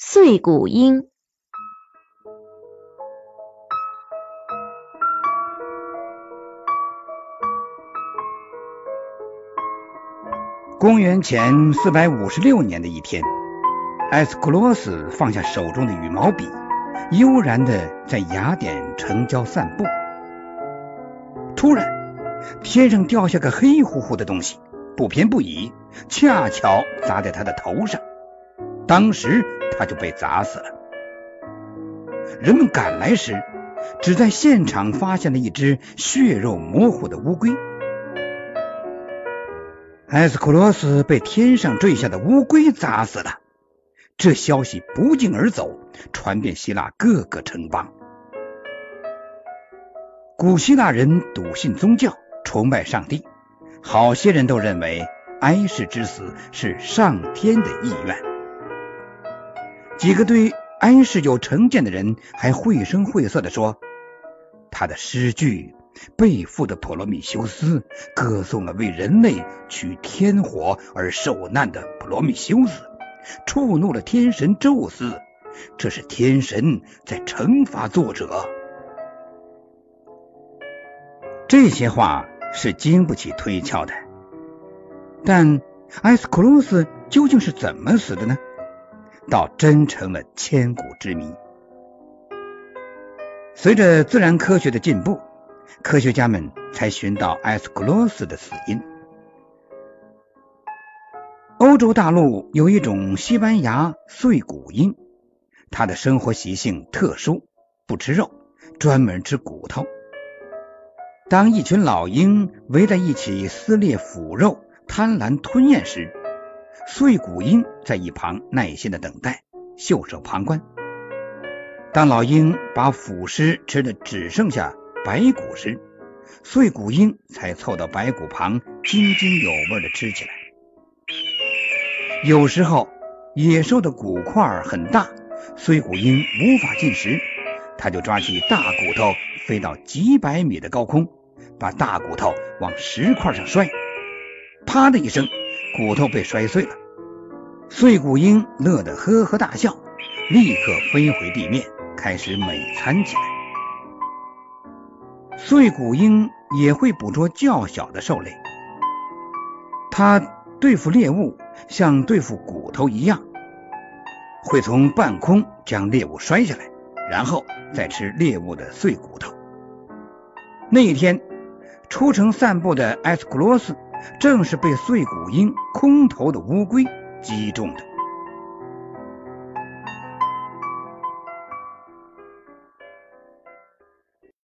碎骨鹰。公元前四百五十六年的一天，埃斯库罗斯放下手中的羽毛笔，悠然的在雅典城郊散步。突然，天上掉下个黑乎乎的东西，不偏不倚，恰巧砸在他的头上。当时他就被砸死了。人们赶来时，只在现场发现了一只血肉模糊的乌龟。埃斯库罗斯被天上坠下的乌龟砸死了，这消息不胫而走，传遍希腊各个城邦。古希腊人笃信宗教，崇拜上帝，好些人都认为埃氏之死是上天的意愿。几个对安氏有成见的人还绘声绘色的说，他的诗句。背负的普罗米修斯歌颂了为人类取天火而受难的普罗米修斯，触怒了天神宙斯，这是天神在惩罚作者。这些话是经不起推敲的。但埃斯库鲁斯究竟是怎么死的呢？倒真成了千古之谜。随着自然科学的进步。科学家们才寻到埃斯库罗斯的死因。欧洲大陆有一种西班牙碎骨鹰，它的生活习性特殊，不吃肉，专门吃骨头。当一群老鹰围在一起撕裂腐肉，贪婪吞咽时，碎骨鹰在一旁耐心的等待，袖手旁观。当老鹰把腐尸吃的只剩下。白骨时，碎骨鹰才凑到白骨旁，津津有味的吃起来。有时候，野兽的骨块很大，碎骨鹰无法进食，他就抓起大骨头，飞到几百米的高空，把大骨头往石块上摔，啪的一声，骨头被摔碎了。碎骨鹰乐得呵呵大笑，立刻飞回地面，开始美餐起来。碎骨鹰也会捕捉较小的兽类，它对付猎物像对付骨头一样，会从半空将猎物摔下来，然后再吃猎物的碎骨头。那一天出城散步的埃斯库罗斯，正是被碎骨鹰空投的乌龟击中的。